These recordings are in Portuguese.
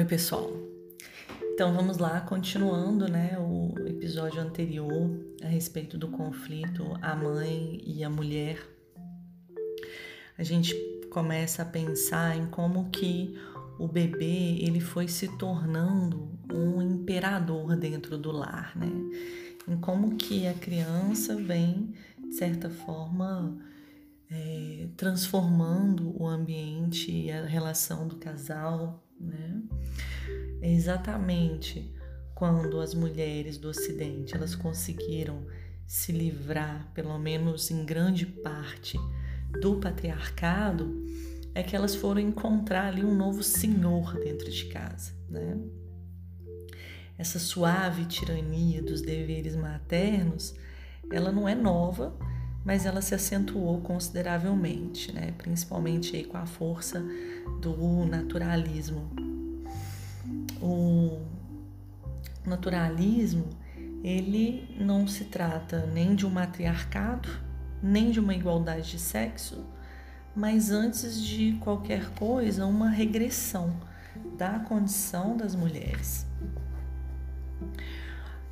Oi, pessoal. Então vamos lá, continuando, né, o episódio anterior a respeito do conflito a mãe e a mulher. A gente começa a pensar em como que o bebê ele foi se tornando um imperador dentro do lar, né? Em como que a criança vem de certa forma é, transformando o ambiente e a relação do casal, né? É exatamente quando as mulheres do Ocidente elas conseguiram se livrar, pelo menos em grande parte, do patriarcado, é que elas foram encontrar ali um novo senhor dentro de casa, né? Essa suave tirania dos deveres maternos, ela não é nova, mas ela se acentuou consideravelmente, né? principalmente aí com a força do naturalismo. O naturalismo ele não se trata nem de um matriarcado, nem de uma igualdade de sexo, mas antes de qualquer coisa, uma regressão da condição das mulheres.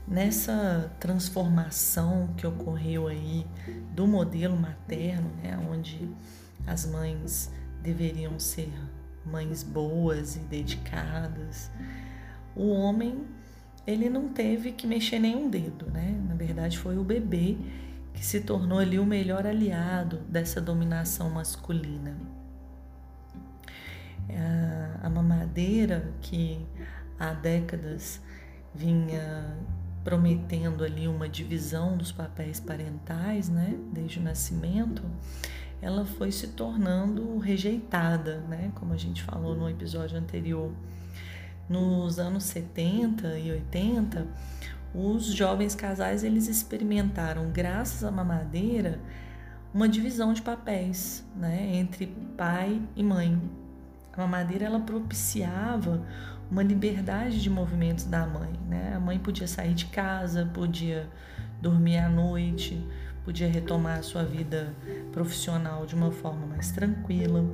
Nessa transformação que ocorreu aí do modelo materno, né, onde as mães deveriam ser mães boas e dedicadas, o homem ele não teve que mexer nenhum dedo, né? Na verdade foi o bebê que se tornou ali o melhor aliado dessa dominação masculina. A mamadeira que há décadas vinha prometendo ali uma divisão dos papéis parentais, né, desde o nascimento, ela foi se tornando rejeitada, né, como a gente falou no episódio anterior. Nos anos 70 e 80, os jovens casais eles experimentaram, graças à mamadeira, uma divisão de papéis, né, entre pai e mãe. A mamadeira ela propiciava uma liberdade de movimentos da mãe. Né? A mãe podia sair de casa, podia dormir à noite, podia retomar a sua vida profissional de uma forma mais tranquila.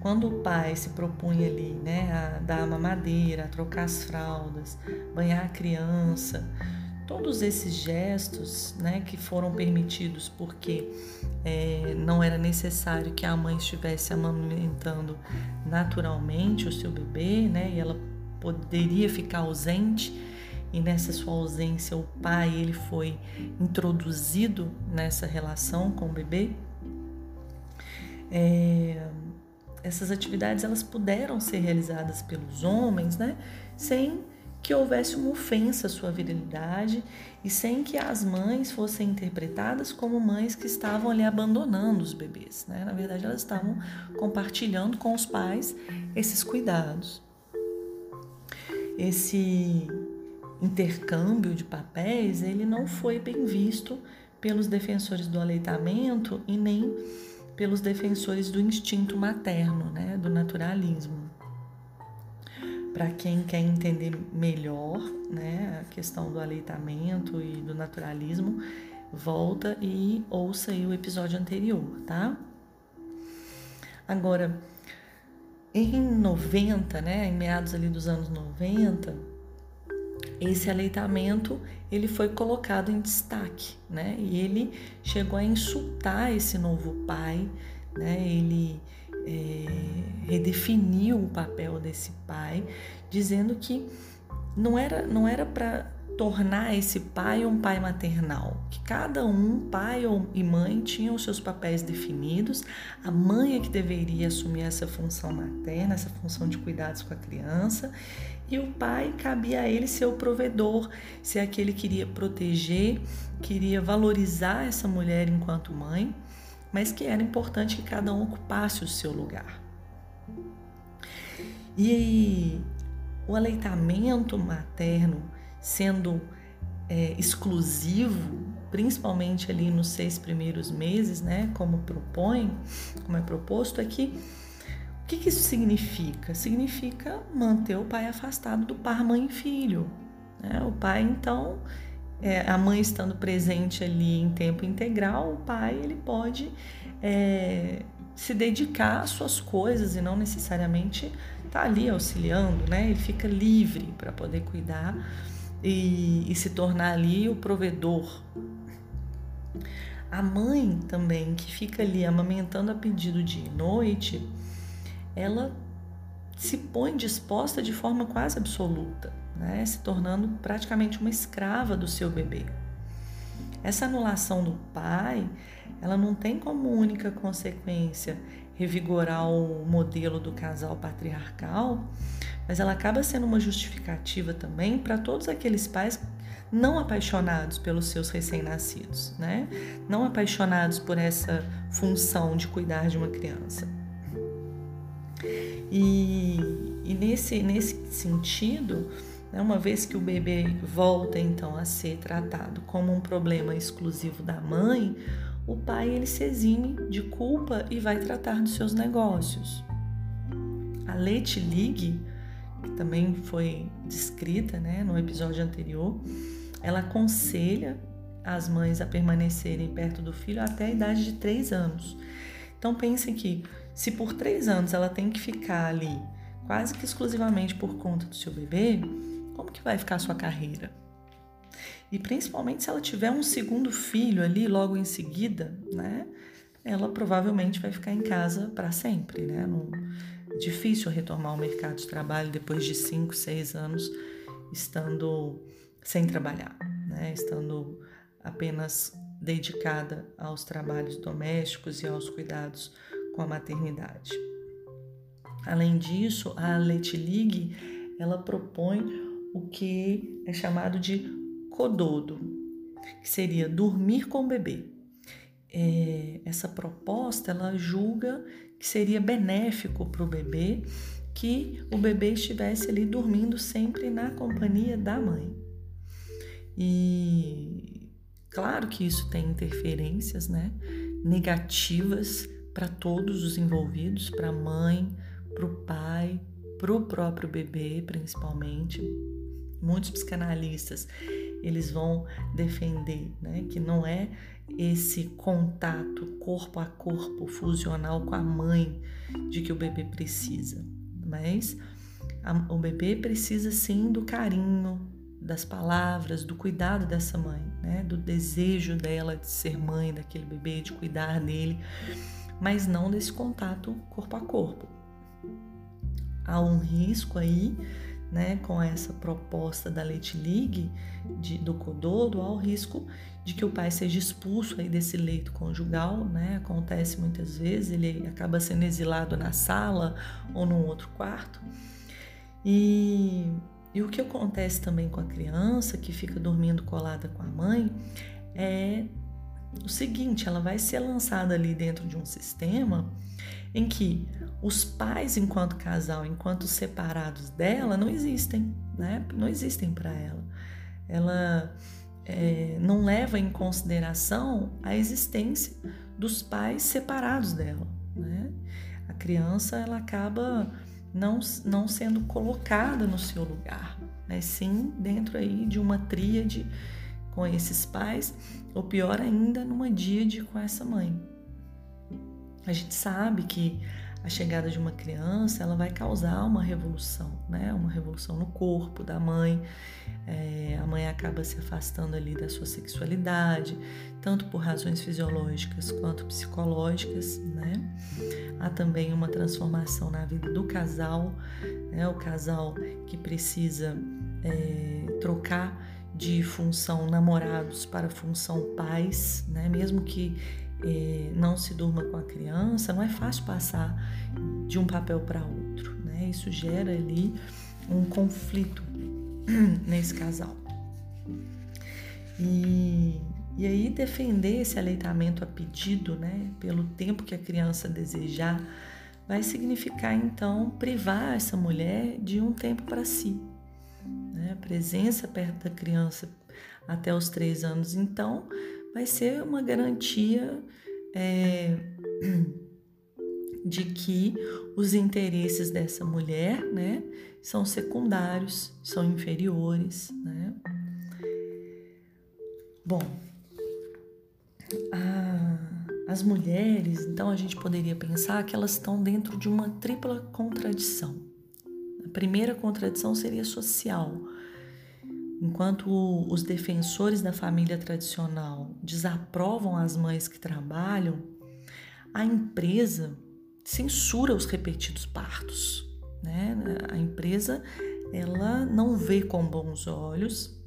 Quando o pai se propunha ali, né, a dar a mamadeira, a trocar as fraldas, banhar a criança, todos esses gestos né, que foram permitidos porque é, não era necessário que a mãe estivesse amamentando naturalmente o seu bebê, né, e ela poderia ficar ausente e nessa sua ausência o pai ele foi introduzido nessa relação com o bebê. É, essas atividades elas puderam ser realizadas pelos homens, né, sem que houvesse uma ofensa à sua virilidade e sem que as mães fossem interpretadas como mães que estavam ali abandonando os bebês. Né? Na verdade, elas estavam compartilhando com os pais esses cuidados. Esse intercâmbio de papéis ele não foi bem visto pelos defensores do aleitamento e nem pelos defensores do instinto materno, né, do naturalismo para quem quer entender melhor né, a questão do aleitamento e do naturalismo, volta e ouça o episódio anterior, tá? Agora, em 90, né, em meados ali dos anos 90, esse aleitamento ele foi colocado em destaque, né? E ele chegou a insultar esse novo pai, né? Ele é, redefiniu o papel desse pai, dizendo que não era não era para tornar esse pai um pai maternal, que cada um, pai e mãe, tinham os seus papéis definidos, a mãe é que deveria assumir essa função materna, essa função de cuidados com a criança, e o pai cabia a ele ser o provedor, se é que ele queria proteger, queria valorizar essa mulher enquanto mãe mas que era importante que cada um ocupasse o seu lugar. E o aleitamento materno sendo é, exclusivo, principalmente ali nos seis primeiros meses, né, como propõe, como é proposto aqui, o que, que isso significa? Significa manter o pai afastado do par mãe e filho. Né? O pai, então, é, a mãe estando presente ali em tempo integral, o pai ele pode é, se dedicar às suas coisas e não necessariamente estar tá ali auxiliando, né? Ele fica livre para poder cuidar e, e se tornar ali o provedor. A mãe também, que fica ali amamentando a pedido dia e noite, ela se põe disposta de forma quase absoluta, né? se tornando praticamente uma escrava do seu bebê. Essa anulação do pai, ela não tem como única consequência revigorar o modelo do casal patriarcal, mas ela acaba sendo uma justificativa também para todos aqueles pais não apaixonados pelos seus recém-nascidos, né? Não apaixonados por essa função de cuidar de uma criança. E, e nesse, nesse sentido, né, uma vez que o bebê volta então a ser tratado como um problema exclusivo da mãe, o pai ele se exime de culpa e vai tratar dos seus negócios. A Leite League, que também foi descrita né, no episódio anterior, ela aconselha as mães a permanecerem perto do filho até a idade de 3 anos. Então pensem que se por 3 anos ela tem que ficar ali quase que exclusivamente por conta do seu bebê, como que vai ficar a sua carreira? E principalmente se ela tiver um segundo filho ali logo em seguida, né? Ela provavelmente vai ficar em casa para sempre, né? É difícil retomar ao mercado de trabalho depois de 5, 6 anos estando sem trabalhar, né? Estando apenas dedicada aos trabalhos domésticos e aos cuidados com a maternidade. Além disso, a League, ela propõe o que é chamado de cododo, que seria dormir com o bebê. É, essa proposta ela julga que seria benéfico para o bebê que o bebê estivesse ali dormindo sempre na companhia da mãe. E claro que isso tem interferências né, negativas para todos os envolvidos, para a mãe, para o pai, para o próprio bebê, principalmente. Muitos psicanalistas eles vão defender né, que não é esse contato corpo a corpo fusional com a mãe de que o bebê precisa, mas a, o bebê precisa sim do carinho, das palavras, do cuidado dessa mãe, né, do desejo dela de ser mãe daquele bebê, de cuidar dele, mas não desse contato corpo a corpo. Há um risco aí né, com essa proposta da Leite League de, do Cododo, há o risco de que o pai seja expulso aí desse leito conjugal, né? Acontece muitas vezes, ele acaba sendo exilado na sala ou num outro quarto. E, e o que acontece também com a criança que fica dormindo colada com a mãe é o seguinte, ela vai ser lançada ali dentro de um sistema em que os pais, enquanto casal, enquanto separados dela, não existem, né? Não existem para ela. Ela é, não leva em consideração a existência dos pais separados dela, né? A criança ela acaba não, não sendo colocada no seu lugar, mas sim dentro aí de uma tríade com esses pais, ou pior ainda, numa díade com essa mãe. A gente sabe que a chegada de uma criança ela vai causar uma revolução, né? Uma revolução no corpo da mãe. É, a mãe acaba se afastando ali da sua sexualidade, tanto por razões fisiológicas quanto psicológicas, né? Há também uma transformação na vida do casal, né? O casal que precisa é, trocar de função namorados para função pais, né? Mesmo que não se durma com a criança, não é fácil passar de um papel para outro, né? Isso gera ali um conflito nesse casal. E, e aí defender esse aleitamento a pedido, né, pelo tempo que a criança desejar, vai significar então privar essa mulher de um tempo para si. Né? A presença perto da criança até os três anos, então, vai ser uma garantia é, de que os interesses dessa mulher, né, são secundários, são inferiores, né? Bom, a, As mulheres, então a gente poderia pensar que elas estão dentro de uma tripla contradição. A primeira contradição seria social. Enquanto os defensores da família tradicional desaprovam as mães que trabalham, a empresa censura os repetidos partos. Né? A empresa ela não vê com bons olhos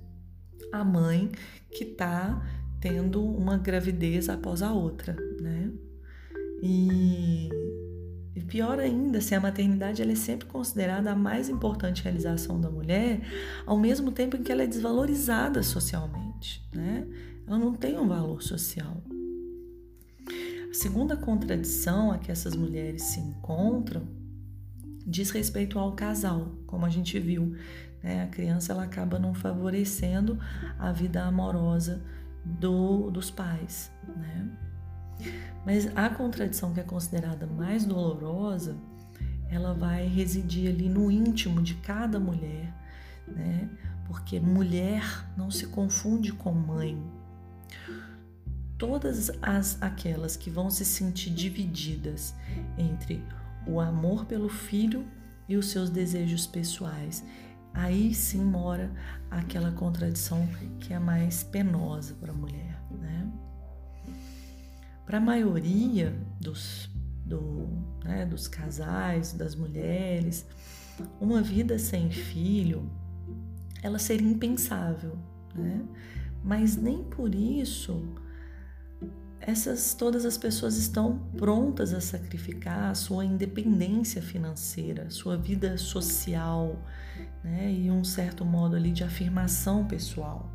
a mãe que está tendo uma gravidez após a outra, né? E, e pior ainda, se a maternidade ela é sempre considerada a mais importante realização da mulher, ao mesmo tempo em que ela é desvalorizada socialmente, né? Ela não tem um valor social. A segunda contradição a que essas mulheres se encontram diz respeito ao casal, como a gente viu. Né? A criança ela acaba não favorecendo a vida amorosa do, dos pais, né? Mas a contradição que é considerada mais dolorosa, ela vai residir ali no íntimo de cada mulher, né? Porque mulher não se confunde com mãe. Todas as aquelas que vão se sentir divididas entre o amor pelo filho e os seus desejos pessoais aí sim mora aquela contradição que é mais penosa para a mulher. Para a maioria dos, do, né, dos casais, das mulheres, uma vida sem filho, ela seria impensável, né? Mas nem por isso essas todas as pessoas estão prontas a sacrificar a sua independência financeira, sua vida social, né, e um certo modo ali de afirmação pessoal.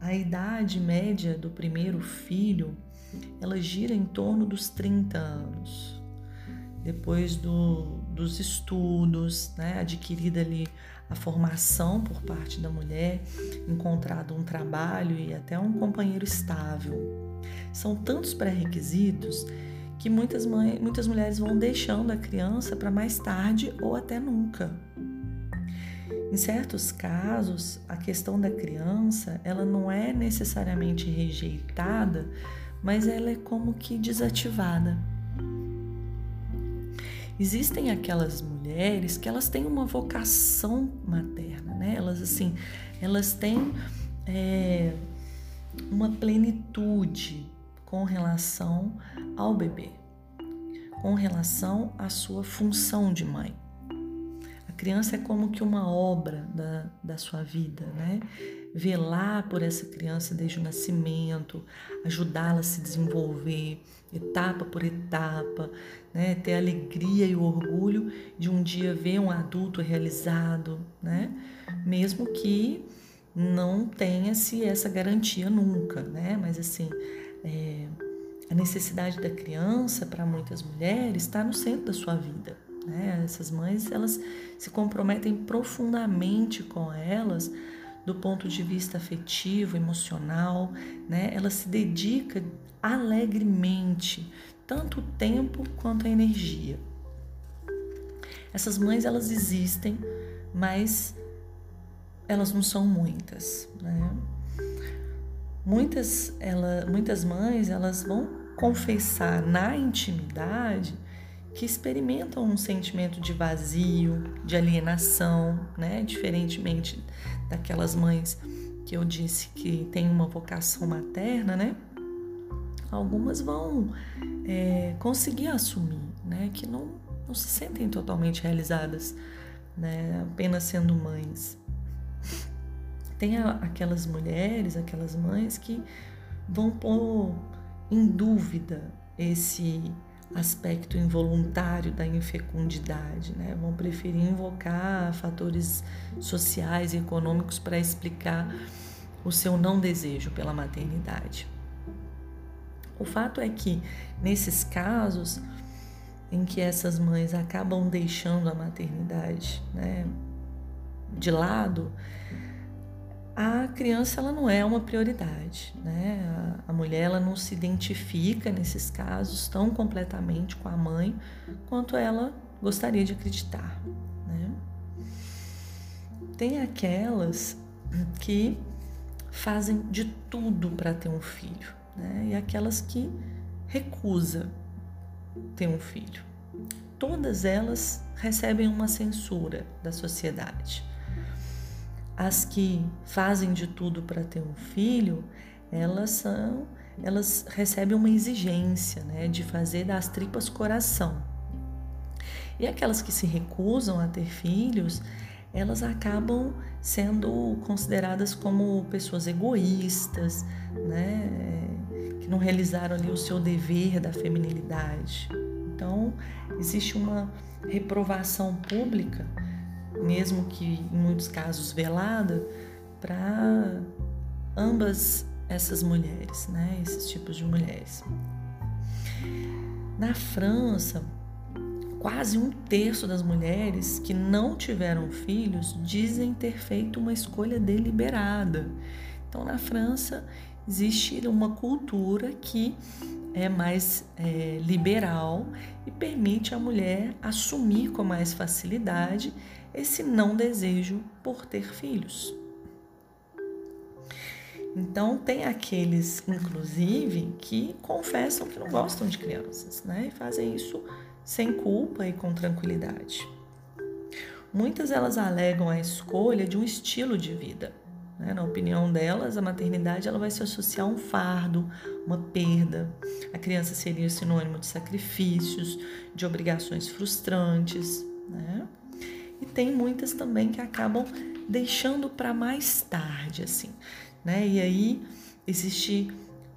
A idade média do primeiro filho, ela gira em torno dos 30 anos. Depois do, dos estudos, né, adquirida ali a formação por parte da mulher, encontrado um trabalho e até um companheiro estável. São tantos pré-requisitos que muitas, mães, muitas mulheres vão deixando a criança para mais tarde ou até nunca. Em certos casos, a questão da criança, ela não é necessariamente rejeitada, mas ela é como que desativada. Existem aquelas mulheres que elas têm uma vocação materna, né? Elas assim, elas têm é, uma plenitude com relação ao bebê, com relação à sua função de mãe. A criança é como que uma obra da, da sua vida, né? Velar por essa criança desde o nascimento, ajudá-la a se desenvolver, etapa por etapa, né? ter a alegria e o orgulho de um dia ver um adulto realizado, né? mesmo que não tenha-se essa garantia nunca, né? mas assim, é, a necessidade da criança para muitas mulheres está no centro da sua vida. Né? Essas mães elas se comprometem profundamente com elas do ponto de vista afetivo, emocional, né? Ela se dedica alegremente, tanto o tempo quanto a energia. Essas mães elas existem, mas elas não são muitas, né? Muitas, ela, muitas mães elas vão confessar na intimidade que experimentam um sentimento de vazio, de alienação, né? Diferentemente daquelas mães que eu disse que têm uma vocação materna, né? Algumas vão é, conseguir assumir, né? Que não, não se sentem totalmente realizadas, né? Apenas sendo mães. Tem aquelas mulheres, aquelas mães que vão pôr em dúvida esse aspecto involuntário da infecundidade, né? Vão preferir invocar fatores sociais e econômicos para explicar o seu não desejo pela maternidade. O fato é que nesses casos em que essas mães acabam deixando a maternidade, né, de lado, a criança ela não é uma prioridade, né? A, mulher ela não se identifica nesses casos tão completamente com a mãe quanto ela gostaria de acreditar, né? Tem aquelas que fazem de tudo para ter um filho, né? e aquelas que recusa ter um filho. Todas elas recebem uma censura da sociedade. As que fazem de tudo para ter um filho, elas são, elas recebem uma exigência, né, de fazer das tripas coração. E aquelas que se recusam a ter filhos, elas acabam sendo consideradas como pessoas egoístas, né? que não realizaram ali o seu dever da feminilidade. Então, existe uma reprovação pública, mesmo que em muitos casos velada, para ambas essas mulheres, né? esses tipos de mulheres. Na França, quase um terço das mulheres que não tiveram filhos dizem ter feito uma escolha deliberada. Então, na França, existe uma cultura que é mais é, liberal e permite à mulher assumir com mais facilidade esse não desejo por ter filhos. Então, tem aqueles, inclusive, que confessam que não gostam de crianças, né? E fazem isso sem culpa e com tranquilidade. Muitas elas alegam a escolha de um estilo de vida. Né? Na opinião delas, a maternidade ela vai se associar a um fardo, uma perda. A criança seria sinônimo de sacrifícios, de obrigações frustrantes. Né? E tem muitas também que acabam deixando para mais tarde, assim. Né? E aí existe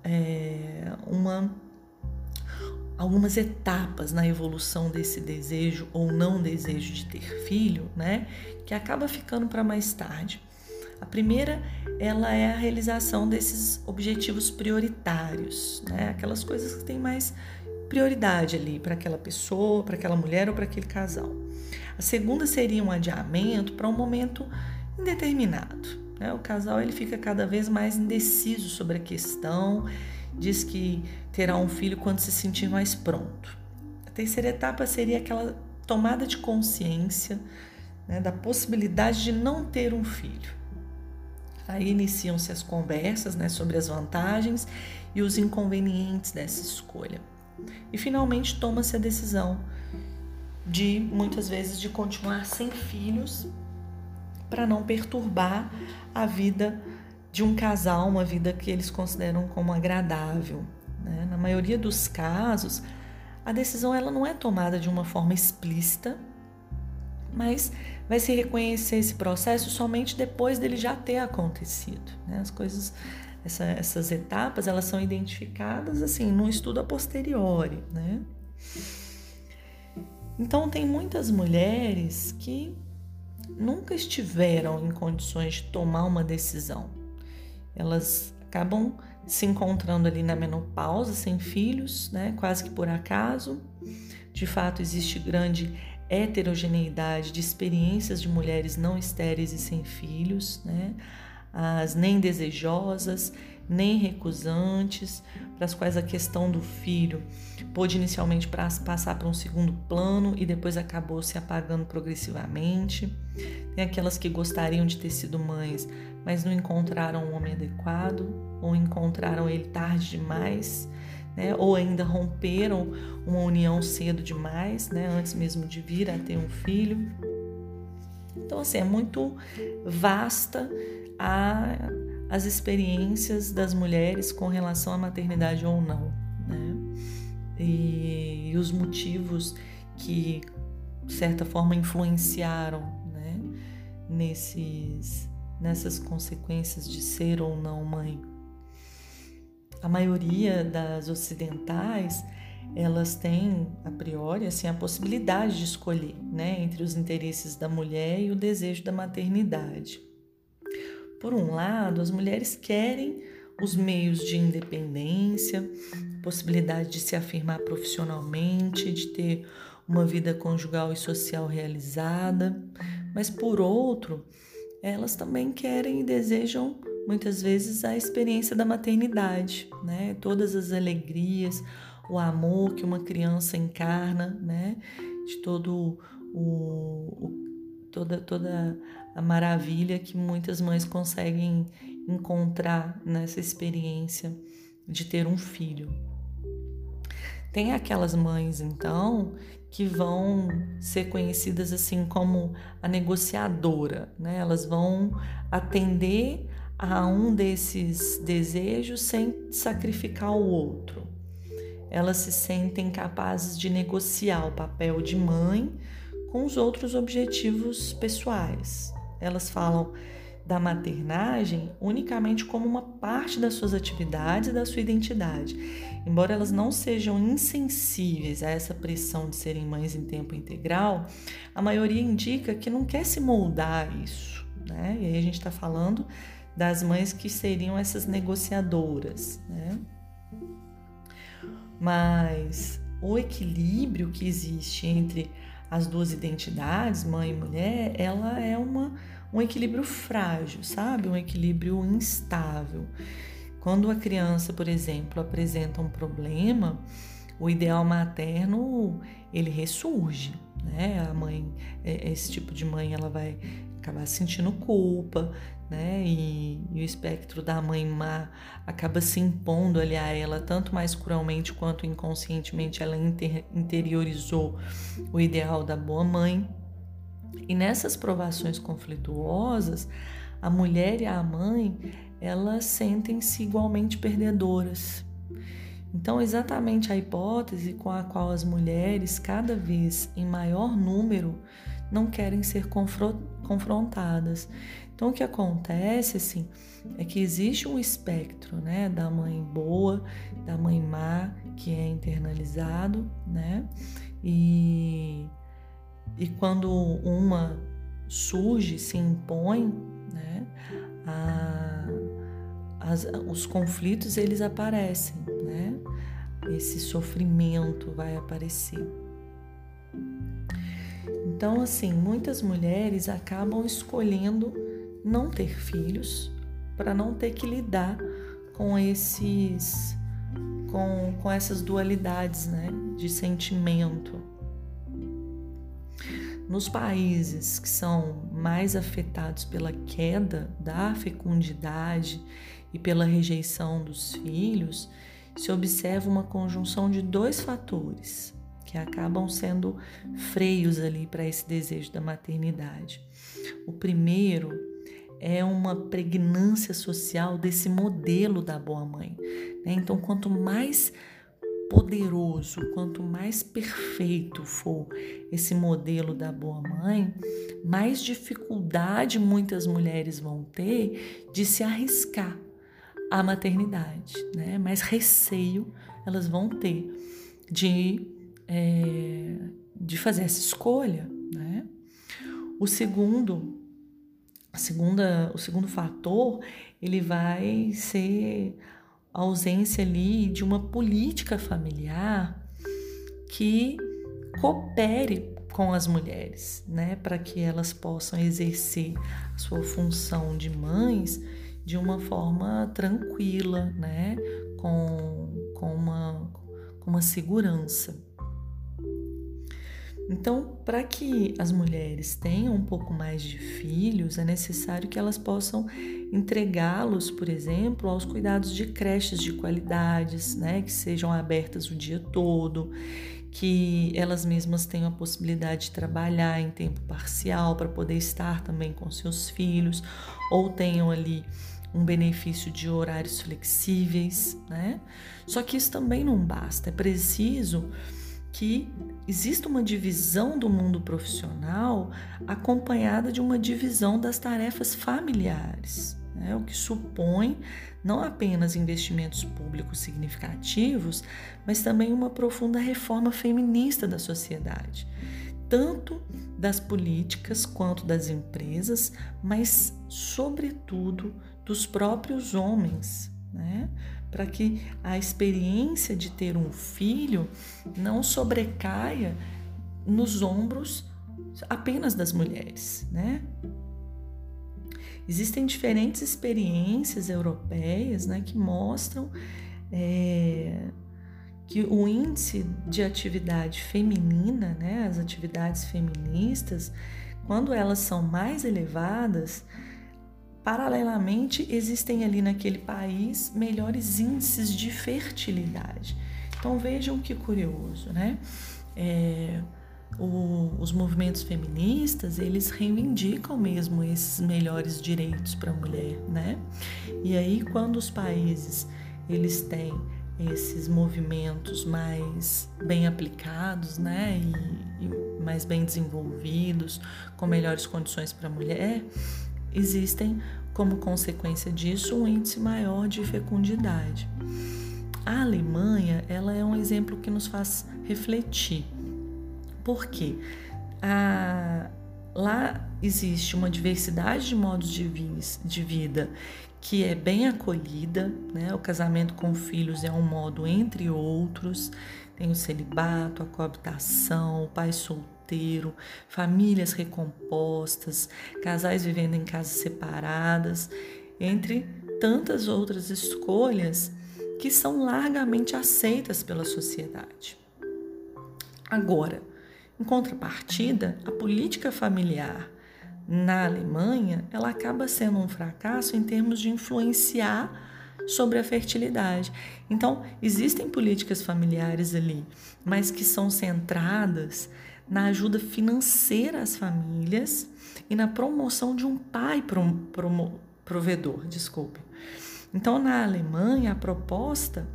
é, uma algumas etapas na evolução desse desejo ou não desejo de ter filho, né, que acaba ficando para mais tarde. A primeira, ela é a realização desses objetivos prioritários, né, aquelas coisas que têm mais prioridade ali para aquela pessoa, para aquela mulher ou para aquele casal. A segunda seria um adiamento para um momento indeterminado. Né? O casal ele fica cada vez mais indeciso sobre a questão diz que terá um filho quando se sentir mais pronto. A terceira etapa seria aquela tomada de consciência né, da possibilidade de não ter um filho. Aí iniciam-se as conversas né, sobre as vantagens e os inconvenientes dessa escolha. E finalmente toma-se a decisão de muitas vezes de continuar sem filhos para não perturbar a vida de um casal, uma vida que eles consideram como agradável. Né? Na maioria dos casos, a decisão ela não é tomada de uma forma explícita, mas vai se reconhecer esse processo somente depois dele já ter acontecido. Né? As coisas, essa, essas etapas, elas são identificadas assim no estudo a posteriori. Né? Então tem muitas mulheres que nunca estiveram em condições de tomar uma decisão elas acabam se encontrando ali na menopausa, sem filhos, né? quase que por acaso. De fato, existe grande heterogeneidade de experiências de mulheres não estéreis e sem filhos, né? as nem desejosas, nem recusantes, para as quais a questão do filho pôde inicialmente passar para um segundo plano e depois acabou se apagando progressivamente. Tem aquelas que gostariam de ter sido mães, mas não encontraram um homem adequado, ou encontraram ele tarde demais, né? ou ainda romperam uma união cedo demais, né? antes mesmo de vir a ter um filho. Então, assim, é muito vasta a, as experiências das mulheres com relação à maternidade ou não, né? E, e os motivos que, de certa forma, influenciaram né? nesses nessas consequências de ser ou não mãe. A maioria das ocidentais, elas têm a priori assim a possibilidade de escolher, né, entre os interesses da mulher e o desejo da maternidade. Por um lado, as mulheres querem os meios de independência, possibilidade de se afirmar profissionalmente, de ter uma vida conjugal e social realizada, mas por outro, elas também querem e desejam muitas vezes a experiência da maternidade, né? Todas as alegrias, o amor que uma criança encarna, né? De todo o, o toda toda a maravilha que muitas mães conseguem encontrar nessa experiência de ter um filho. Tem aquelas mães, então, que vão ser conhecidas assim como a negociadora, né? Elas vão atender a um desses desejos sem sacrificar o outro. Elas se sentem capazes de negociar o papel de mãe com os outros objetivos pessoais. Elas falam da maternagem unicamente como uma parte das suas atividades e da sua identidade. Embora elas não sejam insensíveis a essa pressão de serem mães em tempo integral, a maioria indica que não quer se moldar isso. Né? E aí a gente está falando das mães que seriam essas negociadoras. Né? Mas o equilíbrio que existe entre as duas identidades, mãe e mulher, ela é uma um equilíbrio frágil, sabe? Um equilíbrio instável. Quando a criança, por exemplo, apresenta um problema, o ideal materno ele ressurge, né? A mãe, é, esse tipo de mãe, ela vai acabar sentindo culpa, né? E, e, o espectro da mãe má acaba se impondo ali a ela, tanto mais cruelmente quanto inconscientemente ela inter, interiorizou o ideal da boa mãe. E nessas provações conflituosas, a mulher e a mãe, elas sentem-se igualmente perdedoras. Então, exatamente a hipótese com a qual as mulheres, cada vez em maior número, não querem ser confrontadas. Então, o que acontece, assim, é que existe um espectro, né, da mãe boa, da mãe má, que é internalizado, né, e e quando uma surge, se impõe, né, a, as, os conflitos eles aparecem, né? Esse sofrimento vai aparecer. Então, assim, muitas mulheres acabam escolhendo não ter filhos para não ter que lidar com esses com, com essas dualidades, né, de sentimento. Nos países que são mais afetados pela queda da fecundidade e pela rejeição dos filhos, se observa uma conjunção de dois fatores que acabam sendo freios ali para esse desejo da maternidade. O primeiro é uma pregnância social desse modelo da boa mãe. Né? Então, quanto mais poderoso, quanto mais perfeito for esse modelo da boa mãe, mais dificuldade muitas mulheres vão ter de se arriscar à maternidade, né? Mais receio elas vão ter de, é, de fazer essa escolha, né? O segundo, a segunda, o segundo fator, ele vai ser a ausência ali de uma política familiar que coopere com as mulheres, né, para que elas possam exercer a sua função de mães de uma forma tranquila, né, com, com, uma, com uma segurança. Então, para que as mulheres tenham um pouco mais de filhos, é necessário que elas possam entregá-los, por exemplo, aos cuidados de creches de qualidades, né, que sejam abertas o dia todo, que elas mesmas tenham a possibilidade de trabalhar em tempo parcial para poder estar também com seus filhos, ou tenham ali um benefício de horários flexíveis, né? Só que isso também não basta, é preciso que exista uma divisão do mundo profissional acompanhada de uma divisão das tarefas familiares, né? o que supõe não apenas investimentos públicos significativos, mas também uma profunda reforma feminista da sociedade, tanto das políticas quanto das empresas, mas, sobretudo, dos próprios homens. Né? Para que a experiência de ter um filho não sobrecaia nos ombros apenas das mulheres, né? Existem diferentes experiências europeias né, que mostram é, que o índice de atividade feminina, né, as atividades feministas, quando elas são mais elevadas, paralelamente existem ali naquele país melhores índices de fertilidade. Então vejam que curioso, né? É, o, os movimentos feministas eles reivindicam mesmo esses melhores direitos para a mulher, né? E aí quando os países eles têm esses movimentos mais bem aplicados, né, e, e mais bem desenvolvidos, com melhores condições para a mulher, existem como consequência disso um índice maior de fecundidade. A Alemanha, ela é um exemplo que nos faz refletir porque a, lá existe uma diversidade de modos de, vis, de vida que é bem acolhida, né? O casamento com filhos é um modo entre outros. Tem o celibato, a coabitação, o pai solteiro, famílias recompostas, casais vivendo em casas separadas, entre tantas outras escolhas que são largamente aceitas pela sociedade. Agora, em contrapartida, a política familiar na Alemanha, ela acaba sendo um fracasso em termos de influenciar sobre a fertilidade. Então, existem políticas familiares ali, mas que são centradas na ajuda financeira às famílias e na promoção de um pai provedor, desculpe. Então, na Alemanha, a proposta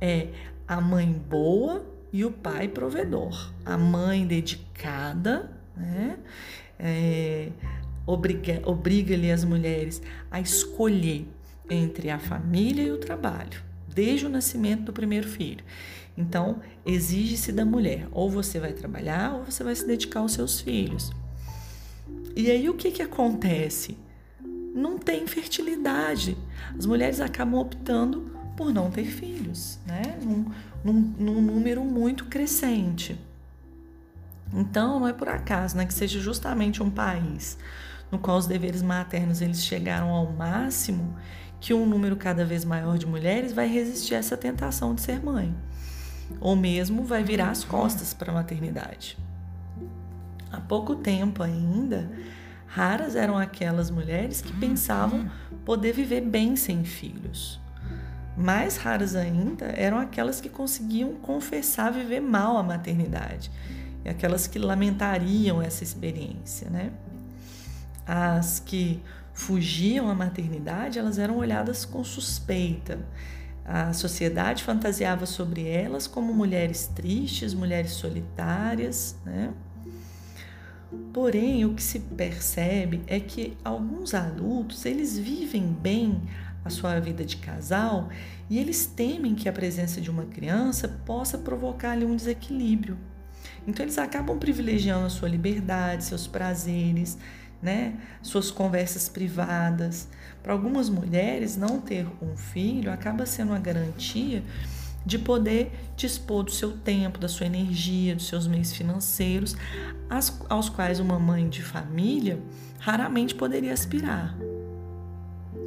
é a mãe boa e o pai provedor. A mãe dedicada, né? É, obriga, obriga as mulheres a escolher entre a família e o trabalho, desde o nascimento do primeiro filho. Então, exige-se da mulher, ou você vai trabalhar ou você vai se dedicar aos seus filhos. E aí o que, que acontece? Não tem fertilidade. As mulheres acabam optando por não ter filhos, né? Num, num, num número muito crescente. Então, não é por acaso né, que seja justamente um país no qual os deveres maternos eles chegaram ao máximo que um número cada vez maior de mulheres vai resistir a essa tentação de ser mãe, ou mesmo vai virar as costas para a maternidade. Há pouco tempo ainda, raras eram aquelas mulheres que pensavam poder viver bem sem filhos. Mais raras ainda eram aquelas que conseguiam confessar viver mal a maternidade, e aquelas que lamentariam essa experiência, né? As que fugiam à maternidade, elas eram olhadas com suspeita. A sociedade fantasiava sobre elas como mulheres tristes, mulheres solitárias, né? Porém, o que se percebe é que alguns adultos, eles vivem bem a sua vida de casal e eles temem que a presença de uma criança possa provocar ali um desequilíbrio. Então eles acabam privilegiando a sua liberdade, seus prazeres, né, suas conversas privadas. Para algumas mulheres, não ter um filho acaba sendo uma garantia de poder dispor do seu tempo, da sua energia, dos seus meios financeiros, aos quais uma mãe de família raramente poderia aspirar.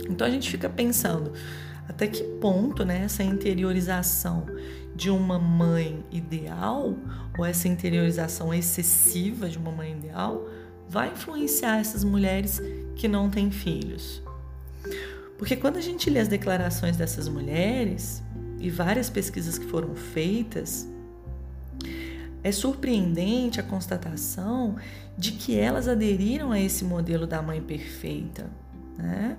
Então a gente fica pensando até que ponto né, essa interiorização de uma mãe ideal ou essa interiorização excessiva de uma mãe ideal vai influenciar essas mulheres que não têm filhos. Porque quando a gente lê as declarações dessas mulheres e várias pesquisas que foram feitas, é surpreendente a constatação de que elas aderiram a esse modelo da mãe perfeita. Né?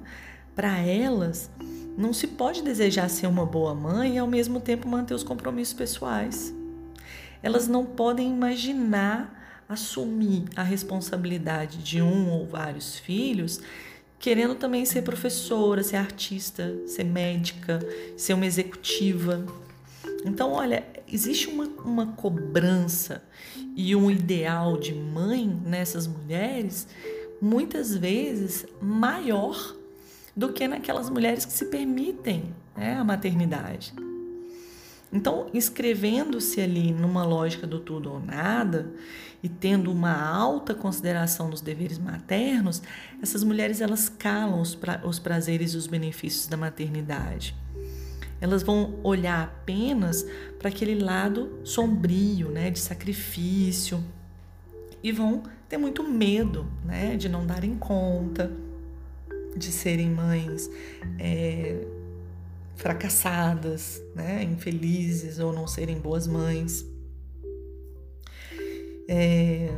Para elas, não se pode desejar ser uma boa mãe e ao mesmo tempo manter os compromissos pessoais. Elas não podem imaginar assumir a responsabilidade de um ou vários filhos, querendo também ser professora, ser artista, ser médica, ser uma executiva. Então, olha, existe uma, uma cobrança e um ideal de mãe nessas mulheres muitas vezes maior do que naquelas mulheres que se permitem né, a maternidade. Então, inscrevendo-se ali numa lógica do tudo ou nada e tendo uma alta consideração dos deveres maternos, essas mulheres elas calam os, pra, os prazeres e os benefícios da maternidade. Elas vão olhar apenas para aquele lado sombrio, né, de sacrifício, e vão ter muito medo, né, de não darem conta de serem mães é, fracassadas, né, infelizes ou não serem boas mães. É,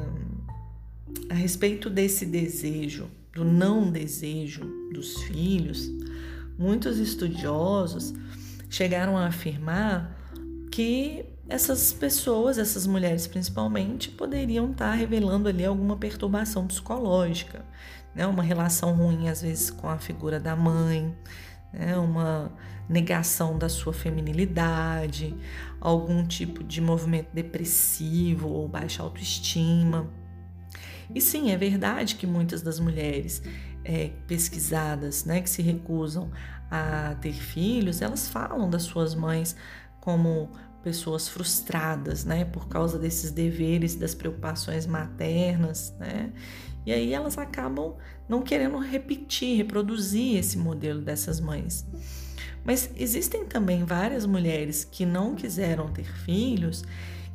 a respeito desse desejo, do não desejo dos filhos, muitos estudiosos chegaram a afirmar que essas pessoas, essas mulheres principalmente, poderiam estar revelando ali alguma perturbação psicológica, né? uma relação ruim às vezes com a figura da mãe, né? uma negação da sua feminilidade, algum tipo de movimento depressivo ou baixa autoestima. E sim, é verdade que muitas das mulheres é, pesquisadas, né, que se recusam a ter filhos, elas falam das suas mães como pessoas frustradas, né, por causa desses deveres, das preocupações maternas, né? E aí elas acabam não querendo repetir, reproduzir esse modelo dessas mães. Mas existem também várias mulheres que não quiseram ter filhos,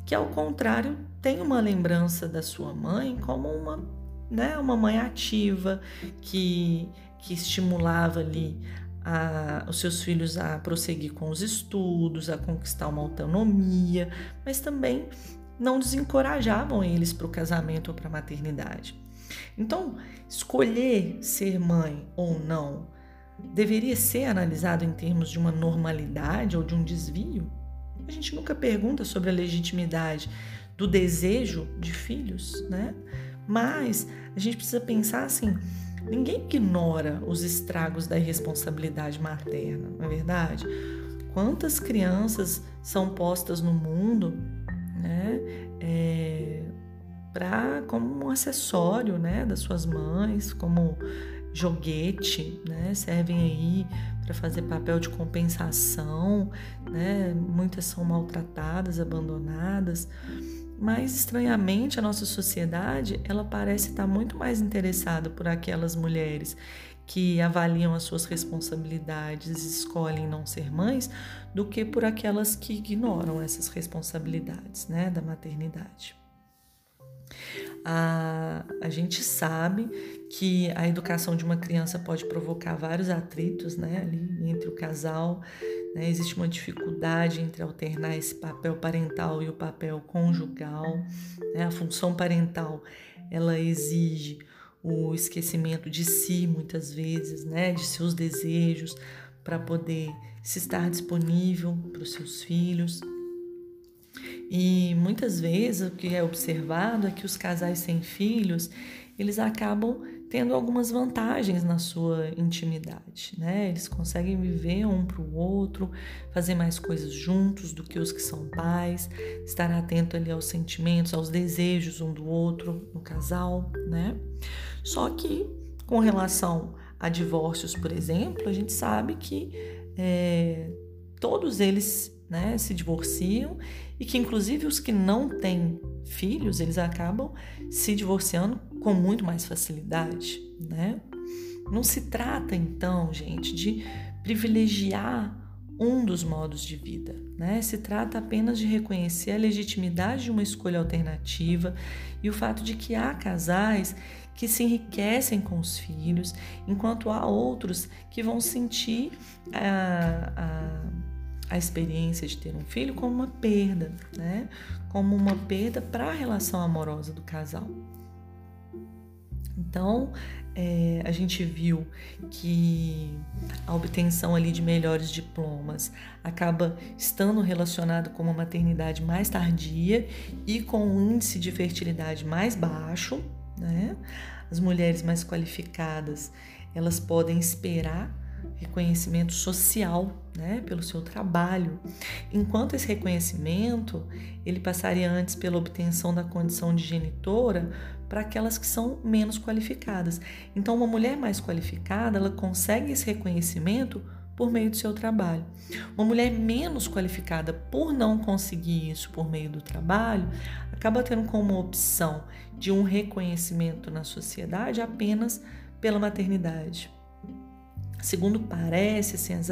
que ao contrário têm uma lembrança da sua mãe como uma, né, uma mãe ativa que que estimulava ali a, os seus filhos a prosseguir com os estudos, a conquistar uma autonomia, mas também não desencorajavam eles para o casamento ou para a maternidade. Então, escolher ser mãe ou não deveria ser analisado em termos de uma normalidade ou de um desvio? A gente nunca pergunta sobre a legitimidade do desejo de filhos, né? Mas a gente precisa pensar assim: Ninguém ignora os estragos da irresponsabilidade materna, não é verdade? Quantas crianças são postas no mundo, né, é, para como um acessório, né, das suas mães, como joguete, né, servem aí para fazer papel de compensação, né? Muitas são maltratadas, abandonadas. Mas estranhamente a nossa sociedade, ela parece estar muito mais interessada por aquelas mulheres que avaliam as suas responsabilidades e escolhem não ser mães, do que por aquelas que ignoram essas responsabilidades, né, da maternidade. A, a gente sabe que a educação de uma criança pode provocar vários atritos né, ali entre o casal, né? Existe uma dificuldade entre alternar esse papel parental e o papel conjugal. Né? A função parental ela exige o esquecimento de si muitas vezes, né? de seus desejos para poder se estar disponível para os seus filhos. E muitas vezes o que é observado é que os casais sem filhos, eles acabam tendo algumas vantagens na sua intimidade, né? Eles conseguem viver um para o outro, fazer mais coisas juntos do que os que são pais, estar atento ali aos sentimentos, aos desejos um do outro no casal, né? Só que com relação a divórcios, por exemplo, a gente sabe que é, todos eles né, se divorciam e que inclusive os que não têm filhos, eles acabam se divorciando com muito mais facilidade, né? Não se trata então, gente, de privilegiar um dos modos de vida, né? Se trata apenas de reconhecer a legitimidade de uma escolha alternativa e o fato de que há casais que se enriquecem com os filhos, enquanto há outros que vão sentir a, a, a experiência de ter um filho como uma perda, né? Como uma perda para a relação amorosa do casal. Então, é, a gente viu que a obtenção ali de melhores diplomas acaba estando relacionado com uma maternidade mais tardia e com um índice de fertilidade mais baixo, né? As mulheres mais qualificadas, elas podem esperar reconhecimento social, né, pelo seu trabalho. Enquanto esse reconhecimento, ele passaria antes pela obtenção da condição de genitora para aquelas que são menos qualificadas. Então, uma mulher mais qualificada, ela consegue esse reconhecimento por meio do seu trabalho. Uma mulher menos qualificada, por não conseguir isso por meio do trabalho, acaba tendo como opção de um reconhecimento na sociedade apenas pela maternidade. Segundo parece, assim, as,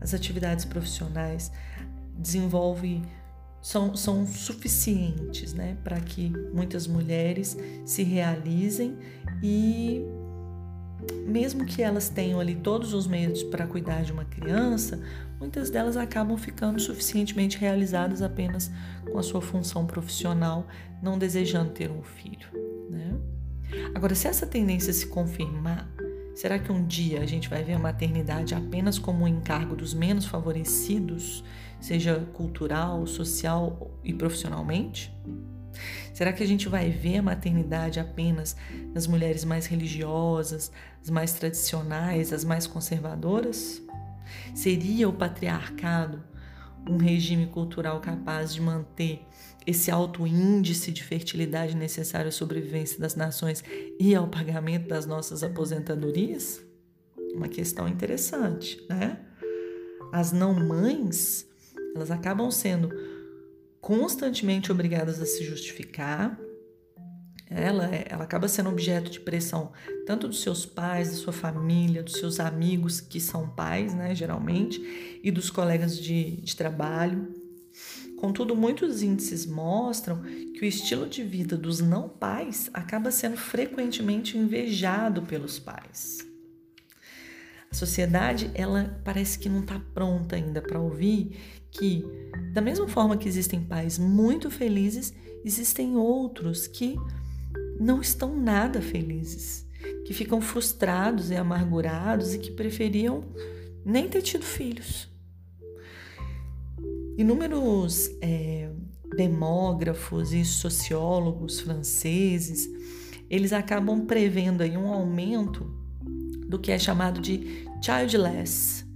as atividades profissionais desenvolvem são, são suficientes né, para que muitas mulheres se realizem e mesmo que elas tenham ali todos os meios para cuidar de uma criança, muitas delas acabam ficando suficientemente realizadas apenas com a sua função profissional, não desejando ter um filho. Né? Agora, se essa tendência se confirmar, será que um dia a gente vai ver a maternidade apenas como um encargo dos menos favorecidos, seja cultural, social e profissionalmente? Será que a gente vai ver a maternidade apenas nas mulheres mais religiosas, as mais tradicionais, as mais conservadoras? Seria o patriarcado um regime cultural capaz de manter esse alto índice de fertilidade necessário à sobrevivência das nações e ao pagamento das nossas aposentadorias? Uma questão interessante, né? As não mães, elas acabam sendo constantemente obrigadas a se justificar. Ela, ela acaba sendo objeto de pressão tanto dos seus pais, da sua família, dos seus amigos que são pais, né, geralmente, e dos colegas de, de trabalho. Contudo, muitos índices mostram que o estilo de vida dos não pais acaba sendo frequentemente invejado pelos pais. A sociedade, ela parece que não está pronta ainda para ouvir que, da mesma forma que existem pais muito felizes, existem outros que não estão nada felizes, que ficam frustrados e amargurados e que preferiam nem ter tido filhos. Inúmeros é, demógrafos e sociólogos franceses, eles acabam prevendo aí um aumento do que é chamado de childless,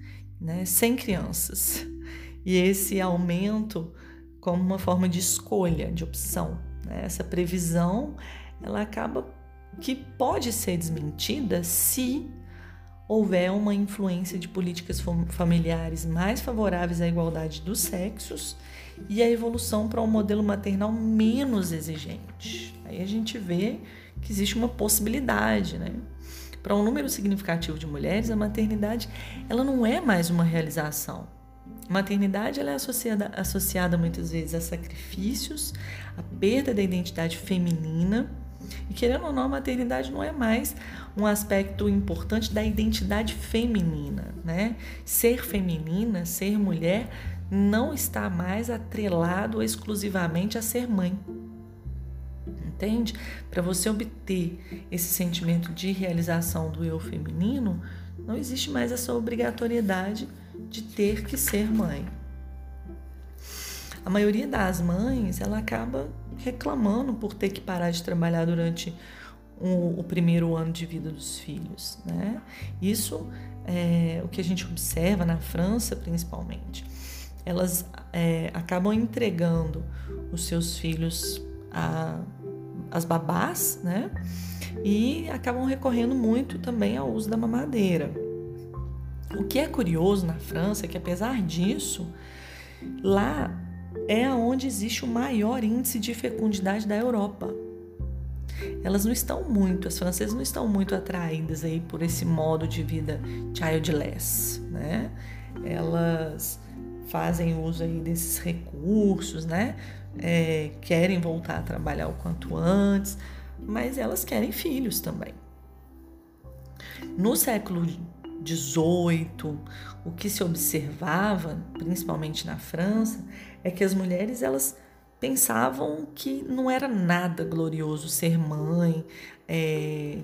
né, sem crianças e esse aumento como uma forma de escolha, de opção. Né? Essa previsão ela acaba que pode ser desmentida se houver uma influência de políticas familiares mais favoráveis à igualdade dos sexos e a evolução para um modelo maternal menos exigente. Aí a gente vê que existe uma possibilidade, né? Para um número significativo de mulheres, a maternidade ela não é mais uma realização, Maternidade ela é associada, associada muitas vezes a sacrifícios, a perda da identidade feminina. E querendo ou não, a maternidade não é mais um aspecto importante da identidade feminina, né? Ser feminina, ser mulher, não está mais atrelado exclusivamente a ser mãe. Entende? Para você obter esse sentimento de realização do eu feminino, não existe mais essa obrigatoriedade de ter que ser mãe. A maioria das mães, ela acaba reclamando por ter que parar de trabalhar durante o, o primeiro ano de vida dos filhos, né? Isso é o que a gente observa na França, principalmente. Elas é, acabam entregando os seus filhos as babás, né? E acabam recorrendo muito também ao uso da mamadeira. O que é curioso na França é que, apesar disso, lá é onde existe o maior índice de fecundidade da Europa. Elas não estão muito, as francesas não estão muito atraídas aí por esse modo de vida childless, né? Elas fazem uso aí desses recursos, né? É, querem voltar a trabalhar o quanto antes, mas elas querem filhos também. No século 18, o que se observava, principalmente na França, é que as mulheres elas pensavam que não era nada glorioso ser mãe é,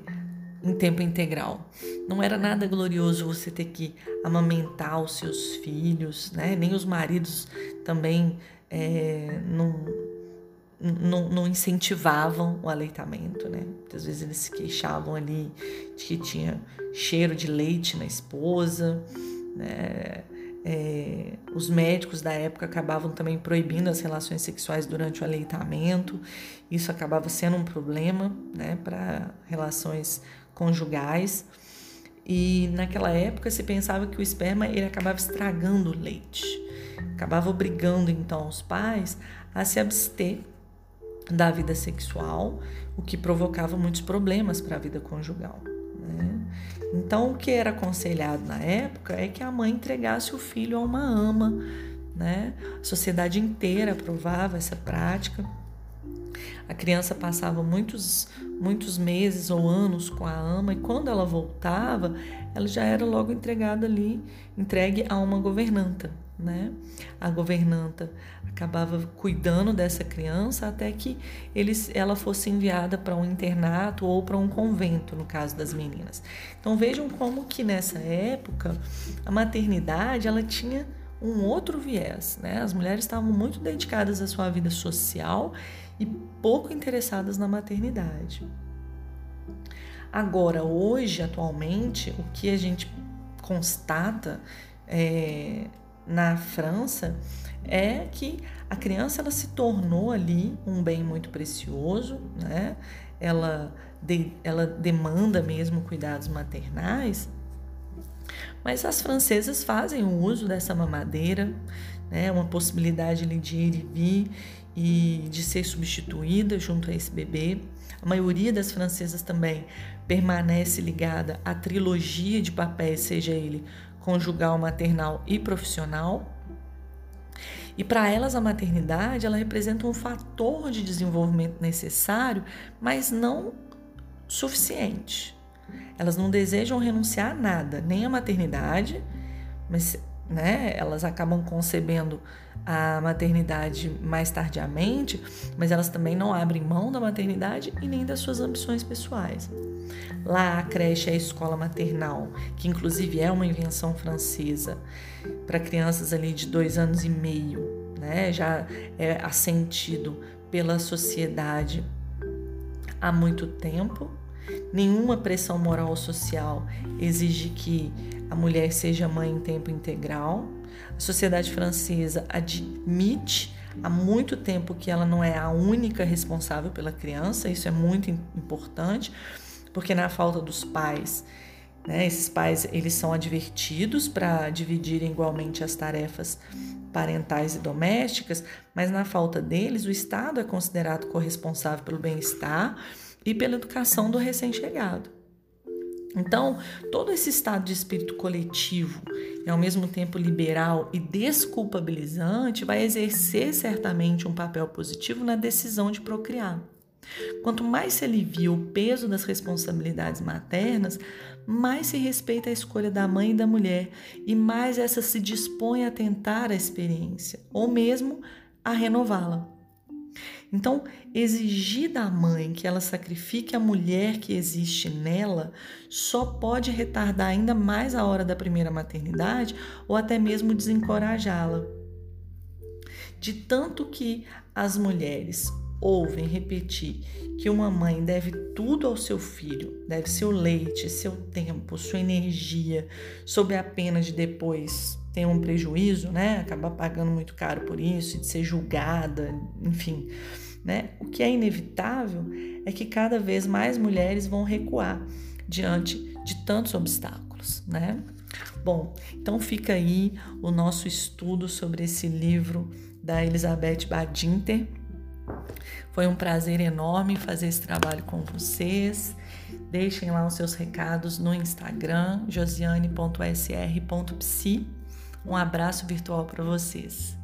em tempo integral. Não era nada glorioso você ter que amamentar os seus filhos, né? Nem os maridos também é, não não, não, incentivavam o aleitamento, né? Muitas vezes eles se queixavam ali de que tinha cheiro de leite na esposa, né? É, os médicos da época acabavam também proibindo as relações sexuais durante o aleitamento. Isso acabava sendo um problema, né, para relações conjugais. E naquela época se pensava que o esperma ele acabava estragando o leite, acabava obrigando então os pais a se abster da vida sexual, o que provocava muitos problemas para a vida conjugal. Né? Então, o que era aconselhado na época é que a mãe entregasse o filho a uma ama. Né? A sociedade inteira aprovava essa prática A criança passava muitos, muitos meses ou anos com a ama e quando ela voltava, ela já era logo entregada ali, entregue a uma governanta, né? A governanta acabava cuidando dessa criança até que eles, ela fosse enviada para um internato ou para um convento, no caso das meninas. Então vejam como que nessa época a maternidade ela tinha um outro viés, né? As mulheres estavam muito dedicadas à sua vida social e pouco interessadas na maternidade. Agora, hoje, atualmente, o que a gente constata é, na França é que a criança ela se tornou ali um bem muito precioso, né? Ela, de, ela demanda mesmo cuidados maternais, mas as francesas fazem o uso dessa mamadeira, né? Uma possibilidade ali de ir e vir e de ser substituída junto a esse bebê. A maioria das francesas também permanece ligada à trilogia de papéis, seja ele conjugal, maternal e profissional. E para elas a maternidade, ela representa um fator de desenvolvimento necessário, mas não suficiente. Elas não desejam renunciar a nada, nem à maternidade, mas né, elas acabam concebendo a maternidade mais tardiamente, mas elas também não abrem mão da maternidade e nem das suas ambições pessoais. Lá a creche é a escola maternal, que inclusive é uma invenção francesa para crianças ali de dois anos e meio, né? Já é assentido pela sociedade há muito tempo. Nenhuma pressão moral ou social exige que a mulher seja mãe em tempo integral. A sociedade francesa admite há muito tempo que ela não é a única responsável pela criança, isso é muito importante, porque na falta dos pais, né, esses pais eles são advertidos para dividirem igualmente as tarefas parentais e domésticas, mas na falta deles, o Estado é considerado corresponsável pelo bem-estar e pela educação do recém-chegado. Então, todo esse estado de espírito coletivo e ao mesmo tempo liberal e desculpabilizante vai exercer certamente um papel positivo na decisão de procriar. Quanto mais se alivia o peso das responsabilidades maternas, mais se respeita a escolha da mãe e da mulher e mais essa se dispõe a tentar a experiência ou mesmo a renová-la. Então, exigir da mãe que ela sacrifique a mulher que existe nela só pode retardar ainda mais a hora da primeira maternidade ou até mesmo desencorajá-la. De tanto que as mulheres ouvem repetir que uma mãe deve tudo ao seu filho, deve seu leite, seu tempo, sua energia, sob a pena de depois ter um prejuízo, né? Acabar pagando muito caro por isso, de ser julgada, enfim. Né? O que é inevitável é que cada vez mais mulheres vão recuar diante de tantos obstáculos. Né? Bom, então fica aí o nosso estudo sobre esse livro da Elizabeth Badinter. Foi um prazer enorme fazer esse trabalho com vocês. Deixem lá os seus recados no Instagram, josiane.sr.psi. Um abraço virtual para vocês.